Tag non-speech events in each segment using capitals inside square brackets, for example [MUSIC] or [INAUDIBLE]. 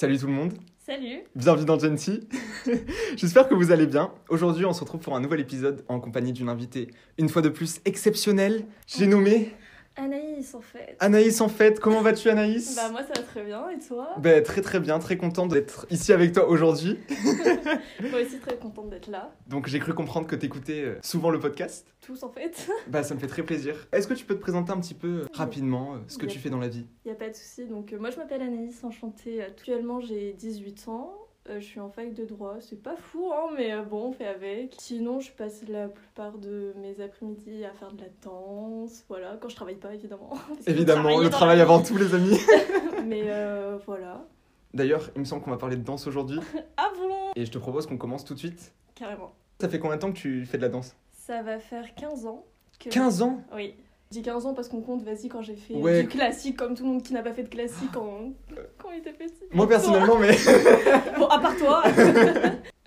Salut tout le monde, Salut bienvenue dans Genty. [LAUGHS] J'espère que vous allez bien. Aujourd'hui, on se retrouve pour un nouvel épisode en compagnie d'une invitée, une fois de plus exceptionnelle. J'ai nommé Anaïs en fait. Anaïs en fait. Comment vas-tu Anaïs Bah moi ça va très bien et toi? Ben, Très très bien, très contente d'être ici avec toi aujourd'hui. [LAUGHS] Moi aussi très contente d'être là. Donc j'ai cru comprendre que t'écoutais euh, souvent le podcast. Tous en fait. [LAUGHS] Bah ça me fait très plaisir. Est-ce que tu peux te présenter un petit peu euh, rapidement euh, ce que tu fais dans la vie? Y a pas de souci. Donc euh, moi je m'appelle Anaïs, enchantée. Actuellement j'ai 18 ans. Euh, je suis en fac de droit, c'est pas fou, hein, mais euh, bon, on fait avec. Sinon, je passe la plupart de mes après-midi à faire de la danse, voilà, quand je travaille pas, évidemment. [LAUGHS] Évidemment, le travail avant tout les amis. [LAUGHS] [LAUGHS] Mais euh, voilà. D'ailleurs, il me semble qu'on va parler de danse aujourd'hui. Ah bon? Et je te propose qu'on commence tout de suite. Carrément. Ça fait combien de temps que tu fais de la danse? Ça va faire 15 ans que... 15 ans? Oui. Je dis 15 ans parce qu'on compte, vas-y, quand j'ai fait Ouais. du classique, comme tout le monde qui n'a pas fait de classique quand, quand il était petit. Moi personnellement, mais. [LAUGHS] Bon, à part toi [LAUGHS]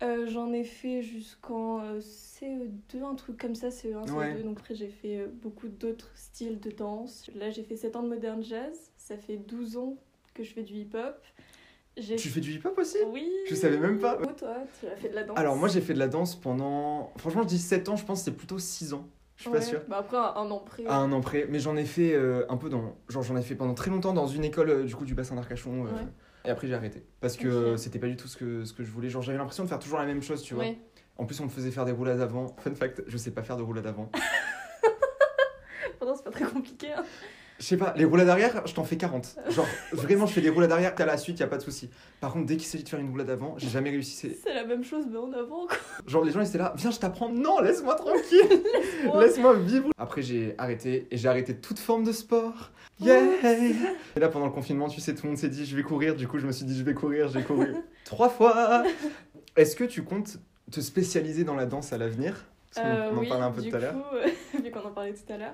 Euh, J'en ai fait jusqu'en euh, CE2, un truc comme ça, CE1, CE2. Ouais. Donc après, j'ai fait euh, beaucoup d'autres styles de danse. Là, j'ai fait 7 ans de modern jazz. Ça fait 12 ans que je fais du hip-hop. Tu fais du hip-hop aussi? Oui Je savais même pas. Oh, toi, tu as fait de la danse Alors moi j'ai fait de la danse pendant... Franchement je dis 7 ans, je pense que c'est plutôt 6 ans. Je suis Ouais. pas sûr. Bah après, un, an près. À un an près. Mais j'en ai fait euh, un peu dans... Genre j'en ai fait pendant très longtemps dans une école euh, du coup du bassin d'Arcachon. euh, Ouais. Et après j'ai arrêté. Parce que c'était pas du tout ce que, ce que je voulais. Genre j'avais l'impression de faire toujours la même chose, tu vois. Ouais. En plus on me faisait faire des roulades avant. Fun fact, je sais pas faire de roulades avant. [LAUGHS] Pourtant, c'est pas très compliqué. hein. Je sais pas, les roulades arrière, je t'en fais 40. Genre [LAUGHS] vraiment je fais des roulades arrière, t'as la suite, y a pas de souci. Par contre dès qu'il s'agit de faire une roulade avant, j'ai jamais réussi. C'est- C'est la même chose, mais en avant, quoi. Genre les gens ils étaient là, viens je t'apprends. Non, laisse-moi tranquille. [LAUGHS] Laisse-moi vivre. Après, j'ai arrêté et j'ai arrêté toute forme de sport. Yeah! Et là, pendant le confinement, tu sais, tout le monde s'est dit je vais courir. Du coup, je me suis dit je vais courir. J'ai couru [LAUGHS] trois fois. Est-ce que tu comptes te spécialiser dans la danse à l'avenir? Parce qu'on Euh, on en oui, parlait un peu tout à l'heure. coup, euh, vu qu'on en parlait tout à l'heure,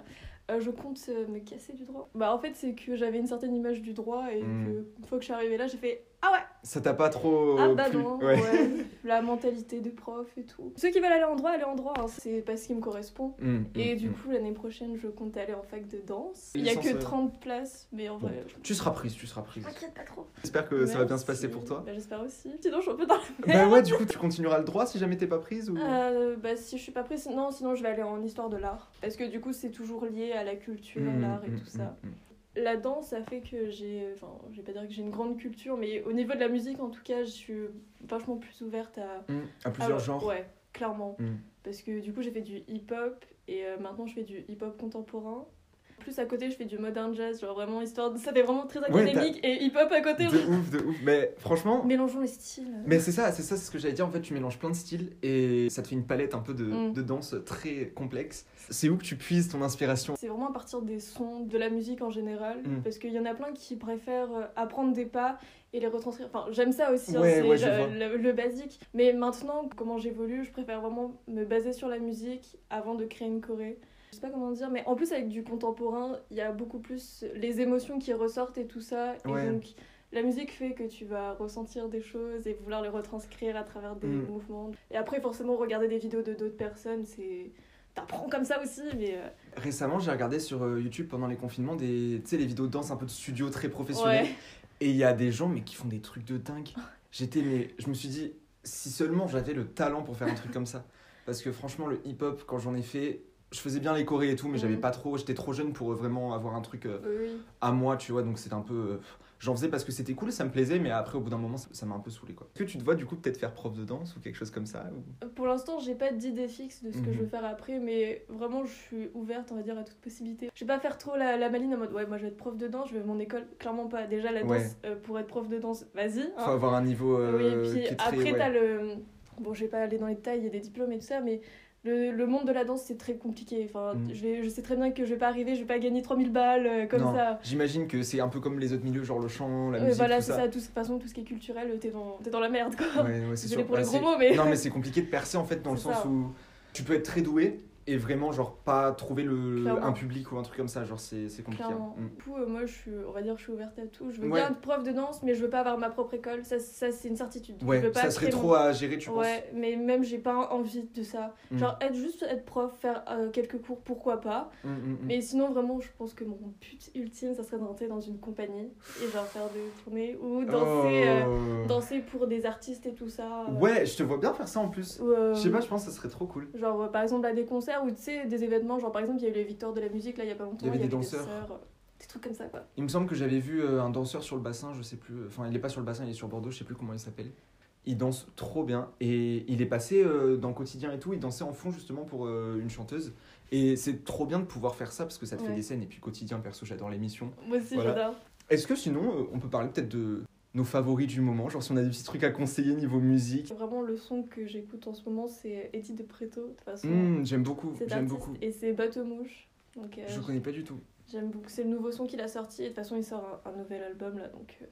je compte euh, me casser du droit. Bah en fait c'est que j'avais une certaine image du droit et Hmm. que une fois que je suis arrivée là j'ai fait ah ouais Ça t'a pas trop ah bah plu non Ouais. ouais. [LAUGHS] la mentalité des profs et tout. Ceux qui veulent aller en droit allez en droit hein, c'est pas ce qui me correspond. Mm, Et mm, du mm. coup l'année prochaine je compte aller en fac de danse. Il y a que euh, 30 places mais en Bon. vrai Tu seras prise, tu seras prise. t'inquiète pas trop. J'espère que ça va bien se passer pour toi. Bah, j'espère aussi. Sinon je suis un peu dans la [LAUGHS] Bah merde. ouais, du coup, tu continueras le droit si jamais t'es pas prise ou... Euh, bah si je suis pas prise, non sinon je vais aller en histoire de l'art. Parce que du coup c'est toujours lié à la culture, Mm, l'art et mm, tout ça. La danse ça fait que j'ai, enfin je vais pas dire que j'ai une grande culture, mais au niveau de la musique en tout cas je suis vachement plus ouverte à... Mm, À plusieurs à- genres. Ouais, clairement. Mm. Parce que du coup j'ai fait du hip-hop et euh, maintenant je fais du hip-hop contemporain. Plus à côté je fais du modern jazz, genre vraiment histoire de... Ça fait vraiment très Ouais, académique et hip-hop à côté. De ouf, de ouf. Mais franchement, Mélangeons les styles. Mais c'est ça, c'est ça, c'est ce que j'allais dire. En fait, tu mélanges plein de styles et ça te fait une palette un peu de, Mm. de danse très complexe. C'est où que tu puises ton inspiration? C'est vraiment à partir des sons, de la musique en général. Mm. Parce qu'il y en a plein qui préfèrent euh, apprendre des pas et les retranscrire. Enfin, j'aime ça aussi, hein, Ouais, le- le basique. Mais maintenant, comment j'évolue, je préfère vraiment me baser sur la musique avant de créer une choré. Je sais pas comment dire, mais en plus, avec du contemporain, il y a beaucoup plus les émotions qui ressortent et tout ça. Et Ouais. donc, la musique fait que tu vas ressentir des choses et vouloir les retranscrire à travers des Mm. mouvements. Et après, forcément, regarder des vidéos de d'autres personnes, c'est. T'apprends comme ça aussi, mais. euh, Récemment, j'ai regardé sur euh, YouTube pendant les confinements des, tu sais, les vidéos de danse un peu de studio très professionnels. Ouais. Et il y a des gens mais qui font des trucs de dingue. J'étais mais je me suis dit si seulement j'avais le talent pour faire un truc comme ça. Parce que franchement le hip-hop quand j'en ai fait, je faisais bien les chorés et tout mais j'avais Mhm. pas trop, j'étais trop jeune pour euh, vraiment avoir un truc euh, Oui. à moi, tu vois, donc c'était un peu. euh, J'en faisais parce que c'était cool, ça me plaisait, mais après, au bout d'un moment, ça m'a un peu saulé, quoi. Est-ce que tu te vois, du coup, peut-être faire prof de danse ou quelque chose comme ça ou- Pour l'instant, j'ai pas d'idée fixe de ce que Mhm. je veux faire après, mais vraiment, je suis ouverte, on va dire, à toute possibilité. Je vais pas faire trop la, la maline en mode ouais, moi je vais être prof de danse, je vais à mon école. Clairement pas. Déjà, la danse, Ouais. euh, pour être prof de danse, vas-y. hein. Faut avoir un niveau. euh, oui, qui puis est après, ouais. t'as le. Bon, je vais pas aller dans les détails, il y a des diplômes et tout ça, mais le, le monde de la danse, c'est très compliqué. Enfin, Mhm. je, vais, je sais très bien que je vais pas arriver, je vais pas gagner 3000 balles euh, comme Non, ça. J'imagine que c'est un peu comme les autres milieux, genre le chant, la Ouais, musique, voilà, tout c'est ça. ça. De toute façon, tout ce qui est culturel, t'es dans, t'es dans la merde, quoi. Ouais, ouais, c'est [LAUGHS] pour les Bah, gros mots, mais. Non, mais [LAUGHS] c'est compliqué de percer en fait, dans le sens ça. où tu peux être très doué et vraiment genre pas trouver le Clairement. un public ou un truc comme ça genre c'est compliqué Clairement. Mm. Du coup, euh, moi, je suis, on va dire, je suis ouverte à tout. Je veux Ouais. bien être prof de danse, mais je veux pas avoir ma propre école. Ça, ça c'est une certitude. je ouais veux pas ça serait trop mon- à gérer tu Ouais, mais même j'ai pas envie de ça. Mm. Genre être juste être prof, faire euh, quelques cours, pourquoi pas. penses Mm, mm, mm. Mais sinon vraiment, je pense que mon but ultime, ça serait de rentrer dans une compagnie et genre faire des tournées ou danser, euh, Oh. danser pour des artistes et tout ça. ouais je te vois bien faire ça en plus je sais pas je pense que ça serait trop cool Genre par exemple à des concerts ou tu sais des événements, genre par exemple il y a eu les victoires de la musique là il y a pas longtemps, Il y avait des eu danseurs. sœurs, euh, des trucs comme ça quoi. il me semble que j'avais vu euh, un danseur sur le bassin je sais plus enfin il est pas sur le bassin il est sur Bordeaux je sais plus comment il s'appelle il danse trop bien et il est passé euh, dans quotidien et tout il dansait en fond justement pour euh, une chanteuse et c'est trop bien de pouvoir faire ça parce que ça te fait des scènes et puis quotidien perso j'adore l'émission Moi aussi Voilà. j'adore. Est-ce que sinon, euh, on peut parler peut-être de nos favoris du moment Genre si on a des petits trucs à conseiller niveau musique Vraiment le son que j'écoute en ce moment c'est Eddie de Preto de toute façon. Hmm, J'aime beaucoup, j'aime beaucoup. Et c'est Bateau Mouche. Donc, euh, Je connais pas du tout. J'aime beaucoup. C'est le nouveau son qu'il a sorti. Et de toute façon, il sort un, un nouvel album là. Donc, euh,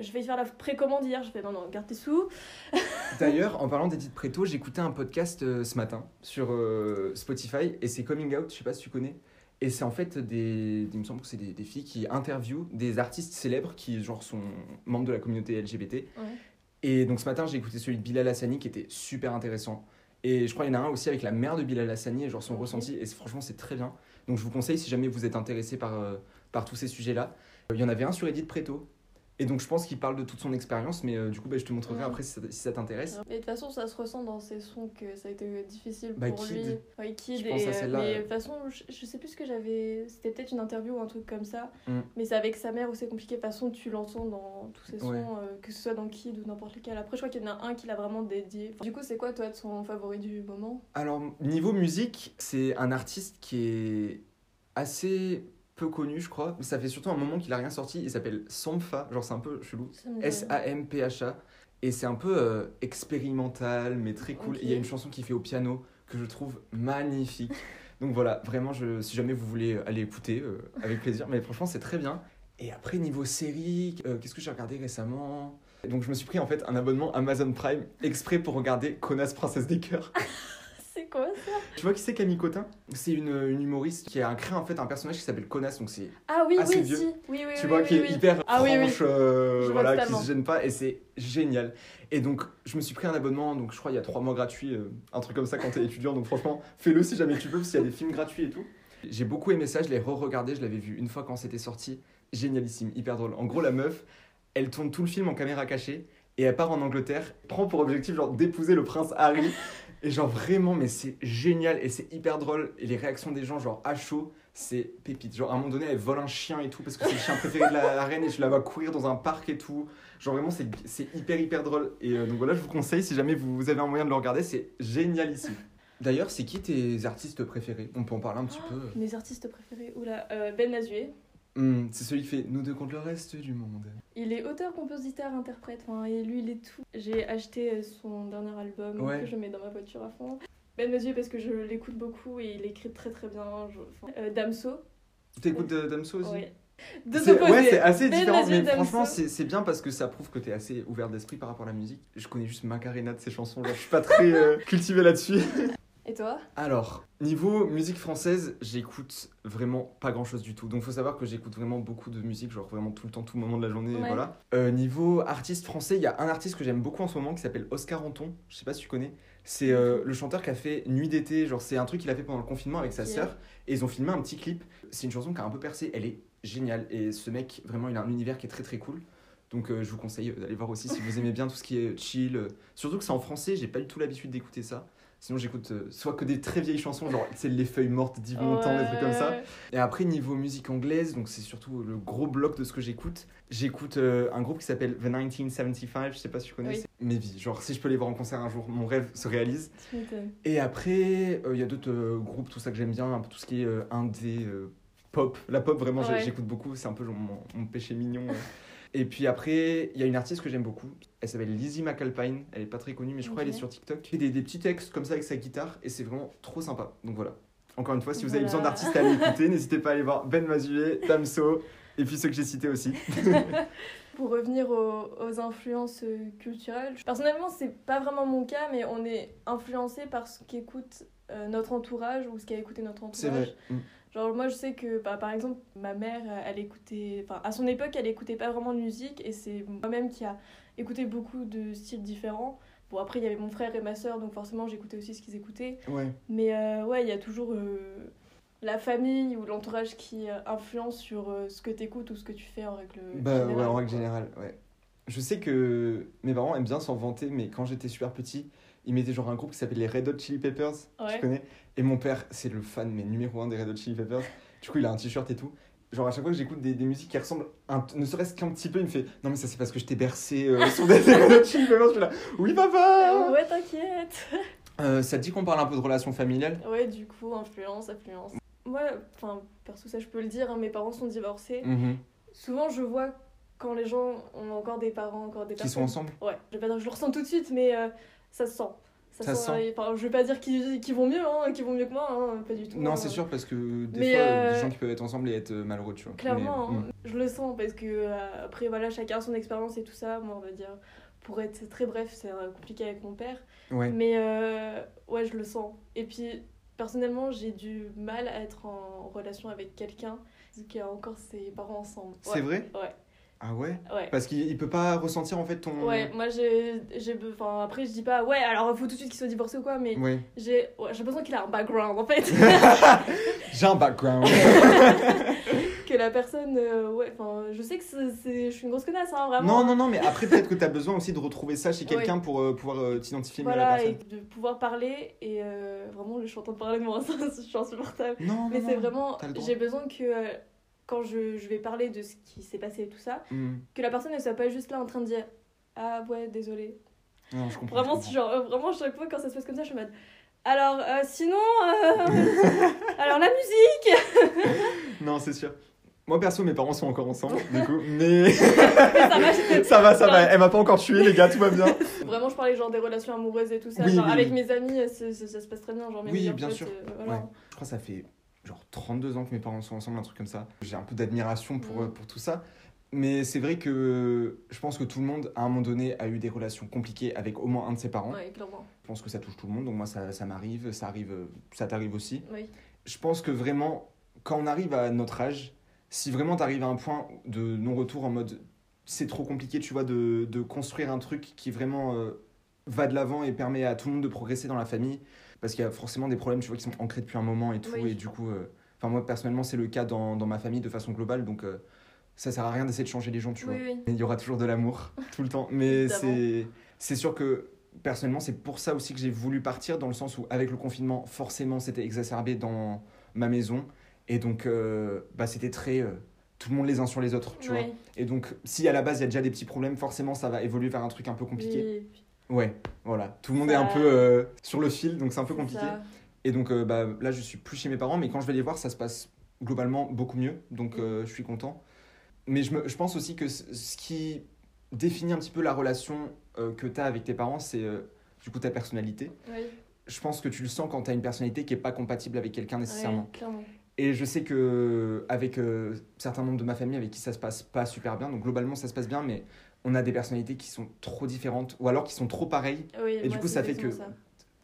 je vais y faire la précommande hier. Je fais non, non, garde tes sous. [LAUGHS] D'ailleurs, en parlant d'Edith Preto, j'écoutais un podcast euh, ce matin sur euh, Spotify et c'est Coming Out, je sais pas si tu connais. Et c'est en fait des. Il me semble que c'est des, des filles qui interviewent des artistes célèbres qui, genre, sont membres de la communauté LGBT. Ouais. Et donc ce matin, j'ai écouté celui de Bilal Hassani qui était super intéressant. Et je crois qu'il y en a un aussi avec la mère de Bilal Hassani et genre son ressenti. Et franchement, c'est très bien. Donc je vous conseille si jamais vous êtes intéressé par, euh, par tous ces sujets-là. Euh, Il y en avait un sur Edith Preto. Et donc je pense qu'il parle de toute son expérience. Mais euh, du coup, bah, je te montrerai Ouais. après si ça, si ça t'intéresse. Mais de toute façon, ça se ressent dans ses sons que ça a été difficile Bah, pour Kid. lui. Ouais, Kid. Je pense et, à euh, celle-là, mais ouais. de toute façon, je, je sais plus ce que j'avais. C'était peut-être une interview ou un truc comme ça. Mm. Mais c'est avec sa mère où c'est compliqué. De toute façon, tu l'entends dans tous ses sons, Ouais. euh, que ce soit dans Kid ou n'importe lequel. Après, je crois qu'il y en a un qui l'a vraiment dédié. Du coup, c'est quoi, toi, ton favori du moment? Alors, niveau musique, c'est un artiste qui est assez peu connu, je crois. Mais ça fait surtout un moment qu'il a rien sorti. Il s'appelle Sampha. Genre, c'est un peu chelou. S-A-M-P-H-A. Et c'est un peu euh, expérimental, mais très cool. Et il y a une chanson qui fait au piano que je trouve magnifique. Donc voilà, vraiment, je, si jamais vous voulez aller écouter, euh, avec plaisir. Mais franchement, c'est très bien. Et après, niveau série, euh, qu'est-ce que j'ai regardé récemment? Donc je me suis pris en fait un abonnement Amazon Prime exprès pour regarder Connasse Princesse des Cœurs. [LAUGHS] C'est quoi ça? Tu vois qui c'est Camille Cotin? C'est une, une humoriste qui a créé en fait un personnage qui s'appelle Connasse, donc c'est Ah oui, Assez oui, vieux. si. Oui, oui, tu oui, vois oui, qui est hyper Ah oui, oui. franche, euh, voilà, qui se gêne pas et c'est génial. Et donc je me suis pris un abonnement, donc je crois il y a trois mois gratuits, euh, un truc comme ça quand t'es étudiant, donc franchement fais-le si jamais tu peux parce qu'il y a des films gratuits et tout. J'ai beaucoup aimé ça, je l'ai re-regardé, je l'avais vu une fois quand c'était sorti, génialissime, hyper drôle. En gros la meuf, elle tourne tout le film en caméra cachée et elle part en Angleterre, prend pour objectif genre d'épouser le prince Harry. Et genre vraiment, mais c'est génial et c'est hyper drôle. Et les réactions des gens, genre à chaud, c'est pépite. Genre à un moment donné, elle vole un chien et tout parce que c'est le chien préféré de la, la reine et je la vois courir dans un parc et tout. Genre vraiment, c'est c'est hyper hyper drôle. Et euh, donc voilà, je vous conseille si jamais vous, vous avez un moyen de le regarder, c'est génial ici. D'ailleurs, c'est qui tes artistes préférés? On peut en parler un petit peu. Mes artistes préférés, oula, euh, Ben Mazué. Hmm, c'est celui qui fait Nous deux contre le reste du monde. Il est auteur, compositeur, interprète, enfin, et lui il est tout. J'ai acheté euh, son dernier album Ouais. que je mets dans ma voiture à fond. Ben Mazué parce que je l'écoute beaucoup et il écrit très très bien. Je- enfin, euh, Damso, T'écoutes euh, Damso aussi ouais. Opposés. ouais, c'est assez Ben différent, mais Damso. franchement, c'est c'est bien parce que ça prouve que t'es assez ouvert d'esprit par rapport à la musique. Je connais juste Macarena de ses chansons, genre je suis pas très euh, cultivé là-dessus. [LAUGHS] Et toi? Alors, niveau musique française, j'écoute vraiment pas grand chose du tout. Donc faut savoir que j'écoute vraiment beaucoup de musique, genre vraiment tout le temps, tout moment de la journée, Ouais. voilà. Euh, niveau artiste français, il y a un artiste que j'aime beaucoup en ce moment qui s'appelle Oscar Anton, je sais pas si tu connais. C'est euh, le chanteur qui a fait Nuit d'été, genre c'est un truc qu'il a fait pendant le confinement avec sa sœur, et ils ont filmé un petit clip. C'est une chanson qui a un peu percé, elle est géniale, et ce mec, vraiment, il a un univers qui est très très cool. Donc euh, je vous conseille d'aller voir aussi si vous aimez bien tout ce qui est chill. Surtout que c'est en français, j'ai pas du tout l'habitude d'écouter ça. Sinon j'écoute euh, soit que des très vieilles chansons, genre c'est les feuilles mortes d'Yves Montand, des trucs comme ça. Ouais. Et après niveau musique anglaise, donc c'est surtout le gros bloc de ce que j'écoute. J'écoute euh, un groupe qui s'appelle The 1975, je sais pas si tu connais. Oui. Mes vies, genre si je peux les voir en concert un jour, mon rêve se réalise. Et après, euh, il y a d'autres euh, groupes, tout ça que j'aime bien, un peu tout ce qui est indé, pop. La pop, vraiment, Ouais. j'écoute beaucoup, c'est un peu genre mon, mon péché mignon. [LAUGHS] Et puis après, il y a une artiste que j'aime beaucoup, elle s'appelle Lizzie McAlpine, elle est pas très connue, mais je crois qu'elle est sur TikTok. Elle fait des, des petits textes comme ça avec sa guitare, et c'est vraiment trop sympa. Donc voilà. Encore une fois, si vous avez besoin d'artistes à aller écouter, [LAUGHS] n'hésitez pas à aller voir Ben Mazué, Damso, et puis ceux que j'ai cités aussi. [LAUGHS] Pour revenir aux, aux influences culturelles, personnellement, c'est pas vraiment mon cas, mais on est influencé par ce qu'écoutent euh, notre entourage ou ce qu'a écouté notre C'est entourage. vrai. Genre moi je sais que bah, par exemple ma mère elle écoutait, enfin à son époque elle écoutait pas vraiment de musique et c'est moi-même qui a écouté beaucoup de styles différents. Bon après il y avait mon frère et ma soeur donc forcément j'écoutais aussi ce qu'ils écoutaient. Ouais. Mais euh, ouais il y a toujours euh, la famille ou l'entourage qui euh, influence sur euh, ce que tu écoutes ou ce que tu fais en règle Bah générale. ouais, en règle générale, ouais. Je sais que mes parents aiment bien s'en vanter, mais quand j'étais super petit, ils mettaient genre un groupe qui s'appelait les Red Hot Chili Peppers, Ouais. tu connais Et mon père, c'est le fan mais numéro un des Red Hot Chili Peppers. Du coup, il a un t-shirt et tout. Genre à chaque fois que j'écoute des, des musiques qui ressemblent, un- ne serait-ce qu'un petit peu, il me fait Non mais ça c'est parce que je t'ai bercé euh, [LAUGHS] sur des Red Hot Chili Peppers. Je suis là, oui papa ouais t'inquiète. [LAUGHS] Euh, Ça te dit qu'on parle un peu de relations familiales? Ouais, du coup, influence, influence. Moi, enfin, perso, ça je peux le dire, hein, mes parents sont divorcés. Mhm. Souvent, je vois quand les gens ont encore des parents, encore des Qui personnes. sont ensemble? Ouais, je vais pas dire que je le ressens tout de suite, mais euh, ça se sent. Ça se sent. Enfin, je vais pas dire qu'ils vont mieux, hein, qu'ils vont mieux que moi, hein, pas du tout. Non, hein. c'est sûr parce que des Mais, fois, euh, des gens qui peuvent être ensemble et être euh, malheureux, tu vois. Clairement, Mais, hein, mm. je le sens parce que euh, après, voilà, chacun a son expérience et tout ça. Moi, on va dire, pour être très bref, c'est euh, compliqué avec mon père. Ouais. Mais euh, ouais, je le sens. Et puis, personnellement, j'ai du mal à être en relation avec quelqu'un qui a encore ses parents ensemble. C'est vrai? Ouais, Ah ouais? Ouais. Parce qu'il il peut pas ressentir en fait ton. Ouais, moi j'ai. Enfin, après, je dis pas, ouais, alors il faut tout de suite qu'il soit divorcé ou quoi, mais Ouais. j'ai ouais, besoin qu'il ait un background en fait. [LAUGHS] J'ai un background. [LAUGHS] que la personne. euh, ouais, enfin, je sais que c'est- je suis une grosse connasse, hein, vraiment. non, non, non, mais après, peut-être que t'as besoin aussi de retrouver ça chez quelqu'un pour euh, pouvoir euh, t'identifier mieux à la Voilà, et personne. de pouvoir parler, et euh, vraiment, je suis en train de parler de moi, je suis insupportable. Non, non, Mais c'est vraiment, j'ai besoin que quand je, je vais parler de ce qui s'est passé et tout ça, Hmm. que la personne ne soit pas juste là en train de dire Ah ouais, désolé. Non, je comprends. Vraiment, je si genre, vraiment, chaque fois quand ça se passe comme ça, je suis en mode Alors, euh, sinon, euh, [LAUGHS] alors la musique comprends. [LAUGHS] Non, c'est sûr. Moi, perso, mes parents sont encore ensemble, du coup, [LAUGHS] mais Ça va, ça va, ça va. Elle m'a pas encore tué, les gars, tout va bien. Vraiment, je parlais genre des relations amoureuses et tout ça. Oui, genre, oui, avec oui. mes amis, ça se passe très bien. Genre, mes Oui, bien sûr. euh, voilà. Ouais. Je crois que ça fait genre 32 ans que mes parents sont ensemble, un truc comme ça. J'ai un peu d'admiration pour, Mm. euh, pour tout ça. Mais c'est vrai que je pense que tout le monde, à un moment donné, a eu des relations compliquées avec au moins un de ses parents. Ouais, clairement. Je pense que ça touche tout le monde, donc moi ça, ça m'arrive, ça arrive, ça t'arrive aussi. Oui. Je pense que vraiment, quand on arrive à notre âge, si vraiment t'arrives à un point de non-retour en mode c'est trop compliqué, tu vois, de, de construire un truc qui vraiment euh, va de l'avant et permet à tout le monde de progresser dans la famille, parce qu'il y a forcément des problèmes, tu vois, qui sont ancrés depuis un moment et tout, Oui. et du coup, euh, enfin moi personnellement c'est le cas dans, dans ma famille de façon globale, donc euh, ça sert à rien d'essayer de changer les gens, tu vois. Oui. Il y aura toujours de l'amour [LAUGHS] tout le temps. Mais c'est c'est sûr que personnellement, c'est pour ça aussi que j'ai voulu partir, dans le sens où avec le confinement, forcément, c'était exacerbé dans ma maison. Et donc, euh, bah, c'était très... euh, tout le monde les uns sur les autres, tu vois. Et donc, si à la base, il y a déjà des petits problèmes, forcément, ça va évoluer vers un truc un peu compliqué. Ouais, voilà. Tout le monde est un peu euh, sur le fil, donc c'est un peu compliqué. ça. Et donc euh, bah, là, je suis plus chez mes parents, mais quand je vais les voir, ça se passe globalement beaucoup mieux. Donc euh, je suis content. Mais je, me, je pense aussi que ce qui définit un petit peu la relation que tu as avec tes parents, c'est du coup ta personnalité. Oui, Je pense que tu le sens quand tu as une personnalité qui est pas compatible avec quelqu'un nécessairement. ouais. Et je sais que avec euh, certains membres de ma famille avec qui ça se passe pas super bien, donc globalement ça se passe bien, mais on a des personnalités qui sont trop différentes ou alors qui sont trop pareilles, Oui, Et du coup, ça fait que- ça.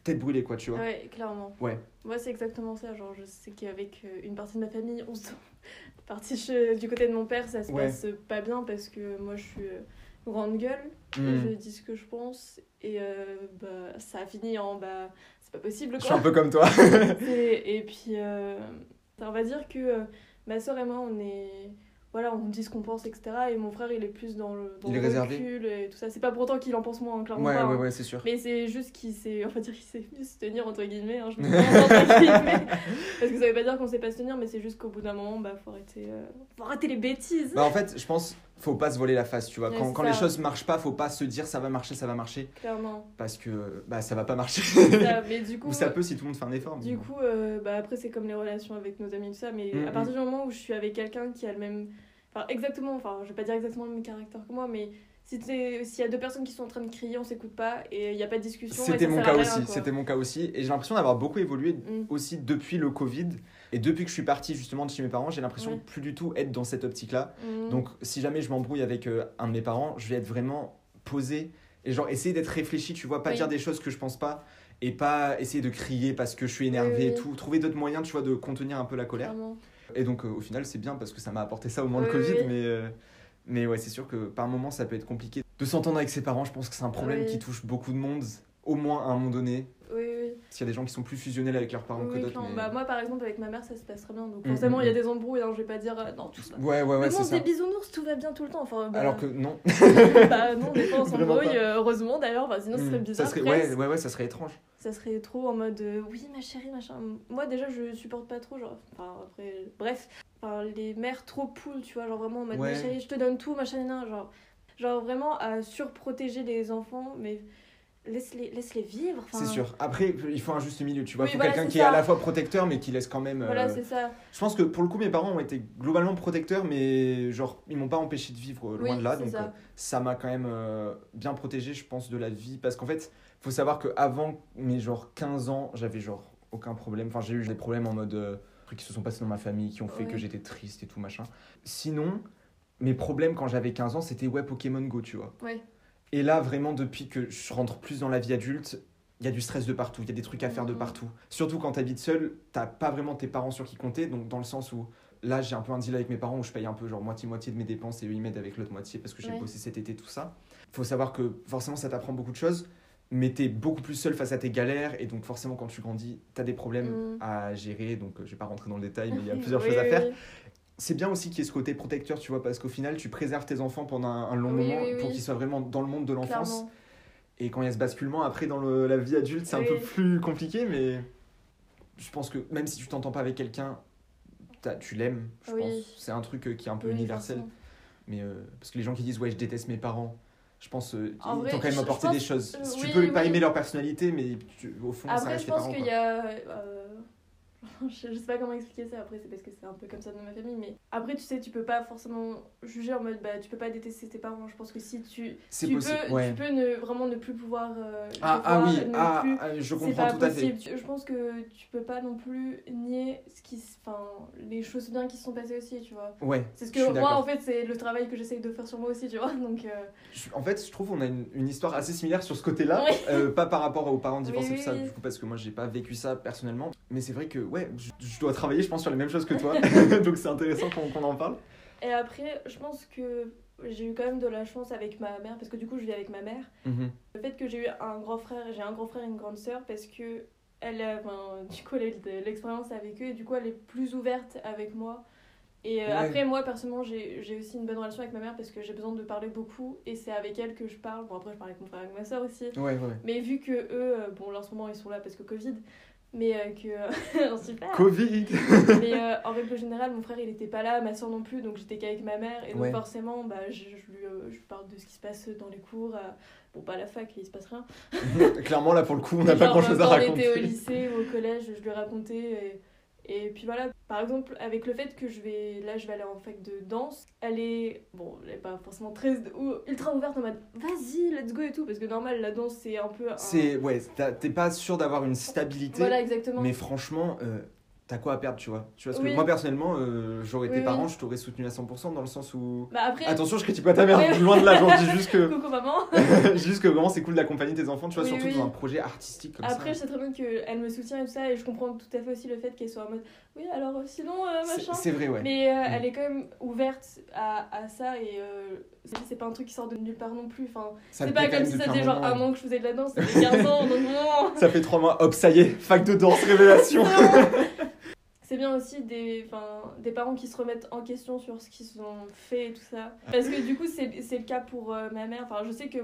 tête brûlée quoi, tu vois. Ouais, clairement. Ouais. Moi, c'est exactement ça. Genre, je sais qu'avec euh, une partie de ma famille, on se... [LAUGHS] partie chez- du côté de mon père, ça se Ouais. passe pas bien parce que moi, je suis euh, grande gueule et Hmm. je dis ce que je pense. Et euh, bah, ça a fini en bah, c'est pas possible Je suis un quoi. peu comme toi. [LAUGHS] Et puis, euh, on va dire que euh, ma soeur et moi, on est. Voilà, on dit ce qu'on pense, etc. Et mon frère, il est plus dans le, dans Il le est réservé. recul et tout ça. C'est pas pour autant qu'il en pense moins, hein, clairement ouais, pas. ouais, hein. ouais, c'est sûr. Mais c'est juste qu'il sait, on va dire qu'il sait mieux se tenir entre guillemets. Hein, je me [LAUGHS] entre guillemets. Parce que ça veut pas dire qu'on sait pas se tenir, mais c'est juste qu'au bout d'un moment, bah faut arrêter, euh, faut arrêter les bêtises. Bah en fait, je pense faut pas se voler la face, tu vois. Ouais, quand quand les choses marchent pas, faut pas se dire ça va marcher, ça va marcher Clairement. parce que bah ça va pas marcher. Ça, mais du [LAUGHS] coup, Ou ça peut si tout le monde fait un effort. du coup, euh, bah après c'est comme les relations avec nos amis tout ça, mais Mm, à partir du moment où je suis avec quelqu'un qui a le même, enfin exactement, enfin je vais pas dire exactement le même caractère que moi, mais s'il y a deux personnes qui sont en train de crier, on s'écoute pas et il y a pas de discussion. C'était mon cas aussi, c'était mon cas aussi et j'ai l'impression d'avoir beaucoup évolué Mm. aussi depuis le Covid et depuis que je suis parti justement de chez mes parents, j'ai l'impression Ouais. de plus du tout être dans cette optique-là. Mm. Donc si jamais je m'embrouille avec euh, un de mes parents, je vais être vraiment posé et genre essayer d'être réfléchi, tu vois, pas Oui. dire des choses que je pense pas et pas essayer de crier parce que je suis énervé Oui, et tout. Trouver d'autres moyens, tu vois, de contenir un peu la colère. Clairement. Et donc, euh, au final, c'est bien parce que ça m'a apporté ça au le Oui, Covid, oui. mais, euh, mais ouais, c'est sûr que par moment, ça peut être compliqué de s'entendre avec ses parents. Je pense que c'est un problème qui touche beaucoup de monde, au moins à un moment donné. Oui, oui. S'il y a des gens qui sont plus fusionnels avec leurs parents que Oui, d'autres. clairement. mais- Bah, moi, par exemple, avec ma mère, ça se passe très bien. Donc, Mm, forcément, mm, il y a mm. des embrouilles. Hein, je vais pas dire euh, non, tout ça. Ouais, ouais, ouais, le monde des bisounours, tout va bien tout le temps. Enfin, bah, Alors que non. [LAUGHS] bah non, des fois on [LAUGHS] Vraiment s'embrouille, euh, heureusement d'ailleurs, enfin, sinon ce serait bizarre. ça serait, ouais, ouais, ouais, ça serait étrange. Ça serait trop en mode euh, oui, ma chérie, machin. Moi déjà, je supporte pas trop, genre, enfin, après, bref, enfin, les mères trop poules, tu vois, genre vraiment en mode Ouais. ma chérie, je te donne tout, machin, nan, genre, genre vraiment à surprotéger les enfants, mais laisse-les laisse -les vivre. C'est sûr. Après, il faut un juste milieu, tu vois. Il Oui, faut voilà, quelqu'un qui est à la fois protecteur, mais qui laisse quand même. Voilà, euh, c'est ça. Je pense que pour le coup, mes parents ont été globalement protecteurs, mais genre, ils m'ont pas empêché de vivre euh, loin Oui, de là. Donc, ça. ça m'a quand même euh, bien protégé, je pense, de la vie. Parce qu'en fait, faut savoir qu'avant mes genre 15 ans, j'avais genre aucun problème. Enfin, j'ai eu des problèmes en mode. euh, trucs qui se sont passés dans ma famille, qui ont fait Ouais. que j'étais triste et tout machin. Sinon, mes problèmes quand j'avais 15 ans, c'était ouais, Pokémon Go, tu vois. Ouais. Et là, vraiment, depuis que je rentre plus dans la vie adulte, il y a du stress de partout, il y a des trucs à faire de Mhm. partout. Surtout quand tu habites seul, t'as pas vraiment tes parents sur qui compter, donc dans le sens où là, j'ai un peu un deal avec mes parents où je paye un peu genre moitié-moitié de mes dépenses et eux ils m'aident avec l'autre moitié parce que j'ai Ouais. bossé cet été, tout ça. Faut savoir que forcément, ça t'apprend beaucoup de choses, mais t'es beaucoup plus seul face à tes galères et donc forcément, quand tu grandis, t'as des problèmes Mhm. à gérer, donc euh, je vais pas rentrer dans le détail, mais il y a [LAUGHS] plusieurs Oui, choses à faire oui. c'est bien aussi qu'il y ait ce côté protecteur, tu vois, parce qu'au final, tu préserves tes enfants pendant un, un long Oui, moment pour qu'ils soient vraiment dans le monde de l'enfance. Et quand il y a ce basculement, après, dans le- la vie adulte, c'est un peu plus compliqué, mais je pense que même si tu t'entends pas avec quelqu'un, tu l'aimes, je pense. C'est un truc euh, qui est un peu universel. Mais euh, parce que les gens qui disent, ouais, je déteste mes parents, je pense euh, En ils vrai, t'ont quand même apporté des choses. euh, tu oui, peux pas aimer leur personnalité, mais tu- au fond, ça reste je pense qu'il y a. euh, [LAUGHS] je, sais pas comment expliquer ça, après, c'est parce que c'est un peu comme ça dans ma famille, mais après, tu sais, tu peux pas forcément juger en mode bah, tu peux pas détester tes parents. Je pense que si tu. Tu possible, peux, ouais. tu peux ne, vraiment ne plus pouvoir. euh, Ah, ah voir, oui, ah, plus- ah, je comprends pas tout à fait. possible. Je pense que tu peux pas non plus nier ce qui, enfin, les choses bien qui se sont passées aussi, tu vois. Ouais, C'est ce que moi, en fait, c'est le travail que j'essaye de faire sur moi aussi, tu vois. Donc, euh, Je- En fait, je trouve qu'on a une, une histoire assez similaire sur ce côté-là, Oui. Euh, pas par rapport aux parents divorcés Oui, tout ça, du coup parce que moi j'ai pas vécu ça personnellement, mais c'est vrai que ouais, je, je dois travailler, je pense sur les mêmes choses que toi, [LAUGHS] [LAUGHS] donc c'est intéressant qu'on en parle. Et après, je pense que j'ai eu quand même de la chance avec ma mère, parce que du coup, je vis avec ma mère. Mhm. Le fait que j'ai eu un grand frère, j'ai un grand frère et une grande sœur, parce que elle a, enfin, du coup, l'expérience avec eux, et du coup, elle est plus ouverte avec moi. Et euh, Ouais. après, moi, personnellement, j'ai aussi une bonne relation avec ma mère, parce que j'ai besoin de parler beaucoup, et c'est avec elle que je parle. Bon, après, je parle avec mon frère et avec ma sœur aussi. Ouais, ouais. Mais vu que eux, euh, bon, là, en ce moment, ils sont là parce que Covid, mais euh, que. [LAUGHS] super! Covid [LAUGHS] Mais euh, en règle générale, mon frère il était pas là, ma soeur non plus, donc j'étais qu'avec ma mère. Et donc Ouais. forcément, bah, je, je lui, euh, je parle de ce qui se passe dans les cours. Bon, pas à la fac, il se passe rien. [LAUGHS] Clairement là pour le coup on n'a pas grand chose à Quand on était au raconter. lycée ou au collège, je lui racontais. Et, et puis voilà, par exemple, avec le fait que je vais. Là, je vais aller en fac de danse, elle est. Bon, elle est pas forcément très. ou ultra ouverte en mode vas-y, let's go et tout. Parce que normal, la danse c'est un peu. un- C'est ouais, t'es pas sûr d'avoir une stabilité, Voilà, exactement. mais franchement euh, t'as quoi à perdre tu vois. Tu vois parce que moi personnellement euh, j'aurais Oui, oui. parents, je t'aurais soutenu à 100% dans le sens où Bah après. Attention, je critique pas ta mère, Ouais. loin de là, j'en dis juste que [LAUGHS] Coucou maman! [LAUGHS] juste que vraiment c'est cool d'accompagner tes enfants, tu vois, surtout dans un projet artistique comme Après, je ça. sais très bien qu'elle me soutient et tout ça, et je comprends tout à fait aussi le fait qu'elle soit en mode oui, alors euh, sinon, euh, machin. C'est vrai, ouais. Mais euh, Mm. elle est quand même ouverte à, à ça, et c'est- pas un truc qui sort de nulle part non plus. Enfin, c'est pas comme si ça faisait genre un an que je faisais de la danse, ça fait 15 ans, donc non [LAUGHS] Ça fait trois mois, hop, ça y est, fac de danse, révélation. C'est bien aussi des, des parents qui se remettent en question sur ce qu'ils ont fait et tout ça. Parce que du coup, c'est le cas pour euh, ma mère. Enfin, je sais que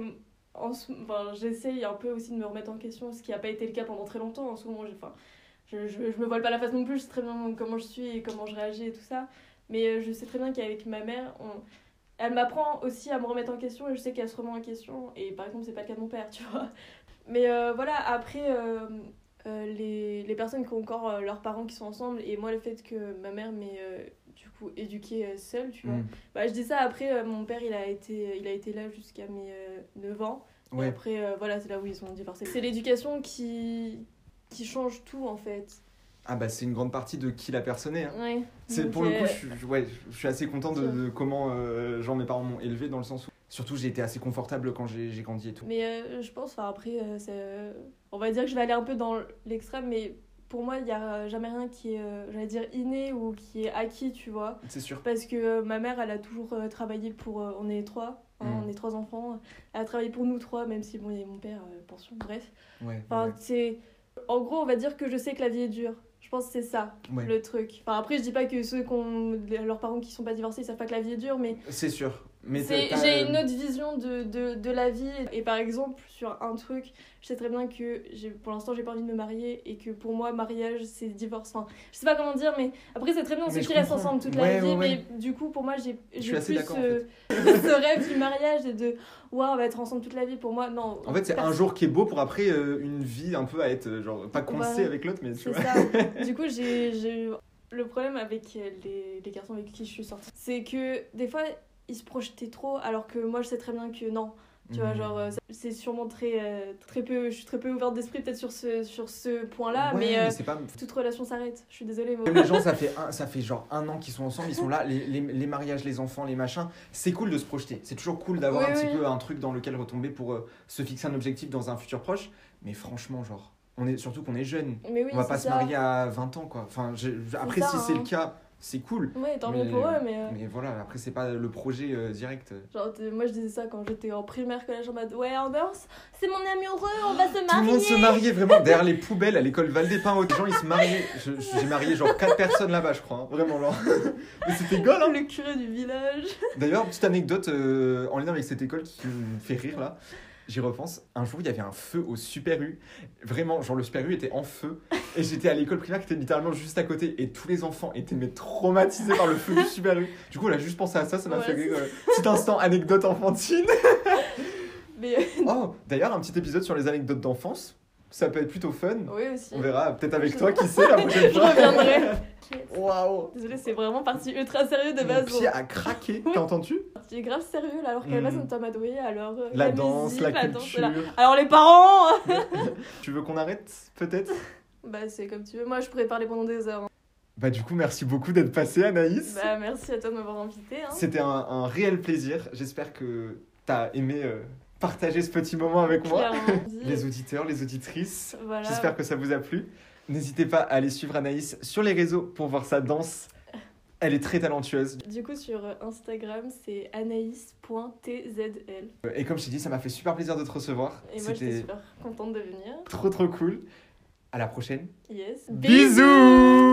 j'essaye un peu aussi de me remettre en question, ce qui n'a pas été le cas pendant très longtemps. En ce moment, je, je, je me voile pas la face non plus, je sais très bien comment je suis et comment je réagis et tout ça. Mais euh, je sais très bien qu'avec ma mère, on... elle m'apprend aussi à me remettre en question et je sais qu'elle se remet en question. Et par exemple, c'est pas le cas de mon père, tu vois. Mais euh, voilà, après, euh, les, les personnes qui ont encore euh, leurs parents qui sont ensemble, et moi, le fait que ma mère m'ait euh, du coup éduquée seule, tu vois. Mm. Bah, je dis ça après, mon père, il a été, il a été là jusqu'à mes euh, 9 ans. Et Ouais. après, euh, voilà, c'est là où ils ont divorcé. C'est l'éducation qui, qui change tout, en fait. Ah bah c'est une grande partie de qui la personne est. hein. Ouais. C'est pour le coup, je suis, ouais, je suis assez content de, de comment genre mes parents m'ont élevé dans le sens où Surtout, j'ai été assez confortable quand j'ai grandi et tout. Mais euh, je pense, enfin après, euh, c'est, euh, on va dire que je vais aller un peu dans l'extrême, mais pour moi, il n'y a jamais rien qui est, euh, j'allais dire, inné ou qui est acquis, tu vois. C'est sûr. Parce que ma mère, elle a toujours travaillé pour. on est trois, hein, Mm. on est trois enfants. Elle a travaillé pour nous trois, même si bon, il y a mon père, pension, bref. Ouais. Enfin, ouais. c'est. En gros, on va dire que je sais que la vie est dure. Je pense que c'est ça, Ouais. le truc. Enfin, après, je dis pas que ceux qui ont leurs parents qui sont pas divorcés, ils savent pas que la vie est dure, mais C'est sûr. J'ai t'as- une autre vision de, de, de la vie. Et par exemple, sur un truc, je sais très bien que pour l'instant, j'ai pas envie de me marier et que pour moi, mariage, c'est divorce. Enfin, je sais pas comment dire, mais après, c'est très bien, on restent comprends. ensemble toute Ouais, la vie. ouais, ouais. Mais du coup, pour moi, j'ai plus en ce, [LAUGHS] ce rêve du mariage et de waouh, on va être ensemble toute la vie. Pour moi, non. En fait, c'est un jour qui est beau pour après euh, une vie un peu à être, euh, genre, pas coincé avec l'autre, mais tu vois. ça. [LAUGHS] du coup, j'ai j'ai- le problème avec les, les garçons avec qui je suis sortie, c'est que des fois, ils se projetaient trop, alors que moi, je sais très bien que non. Tu vois, Mhm. genre, euh, c'est sûrement très, euh, très peu, je suis très peu ouverte d'esprit peut-être sur ce, sur ce point-là, Ouais, mais euh, pas. toute relation s'arrête. Je suis désolée, moi. Les gens, ça fait, un, ça fait genre un an qu'ils sont ensemble, ils sont là, les, les, les mariages, les enfants, les machins. C'est cool de se projeter. C'est toujours cool d'avoir Oui, un petit peu un truc dans lequel retomber pour euh, se fixer un objectif dans un futur proche. Mais franchement, genre, on est, surtout qu'on est jeune. Mais oui, on va pas se marier à 20 ans, quoi. Enfin, je- après, ça, si c'est hein. le cas, c'est cool. Ouais, tant mieux pour eux, mais. euh, Mais voilà, après, c'est pas le projet euh, direct. Genre, moi je disais ça quand j'étais en primaire, collège, en mode ouais, Amber, c'est mon ami heureux, on va se marier. Tout le monde se mariait vraiment derrière les [LAUGHS] poubelles à l'école Val-des-Pins. Les gens, ils se mariaient. J'ai marié genre 4 personnes là-bas, je crois. hein. Vraiment, genre. [LAUGHS] Mais c'était goal, hein. Le curé du village. D'ailleurs, petite anecdote euh, en lien avec cette école qui me fait rire là. J'y repense. Un jour, il y avait un feu au Super U. Vraiment, genre le Super U était en feu. Et j'étais à l'école primaire qui était littéralement juste à côté. Et tous les enfants étaient mais traumatisés par le feu du Super U. Du coup, on a juste pensé à ça, ça m'a Ouais, fait rire. euh, Petit instant anecdote enfantine. [LAUGHS] Mais euh, Oh, d'ailleurs, un petit épisode sur les anecdotes d'enfance. Ça peut être plutôt fun. oui aussi. On verra peut-être avec Je- toi, qui sait, la prochaine [LAUGHS] Je fois. reviendrai. Waouh. Désolée, c'est vraiment parti ultra sérieux de Mon base. pied a craqué, t'as entendu C'est grave sérieux là, alors qu'à la base Mm. on mode oui, alors. euh, La danse, musique, la danse, culture. là. Alors les parents [LAUGHS] Tu veux qu'on arrête peut-être? [LAUGHS] Bah c'est comme tu veux, moi je pourrais parler pendant des heures. hein. Bah du coup, merci beaucoup d'être passé Anaïs. Bah merci à toi de m'avoir invité. Hein. C'était un, un réel plaisir. J'espère que t'as aimé euh, partager ce petit moment avec moi. [LAUGHS] Les auditeurs, les auditrices. Voilà. J'espère que ça vous a plu. N'hésitez pas à aller suivre Anaïs sur les réseaux pour voir sa danse. Elle est très talentueuse. Du coup, sur euh, Instagram, c'est anaïs.tzl. Et comme je t'ai dit, ça m'a fait super plaisir de te recevoir. Et moi, j'étais super contente de venir. trop trop cool. À la prochaine. Yes. Bisous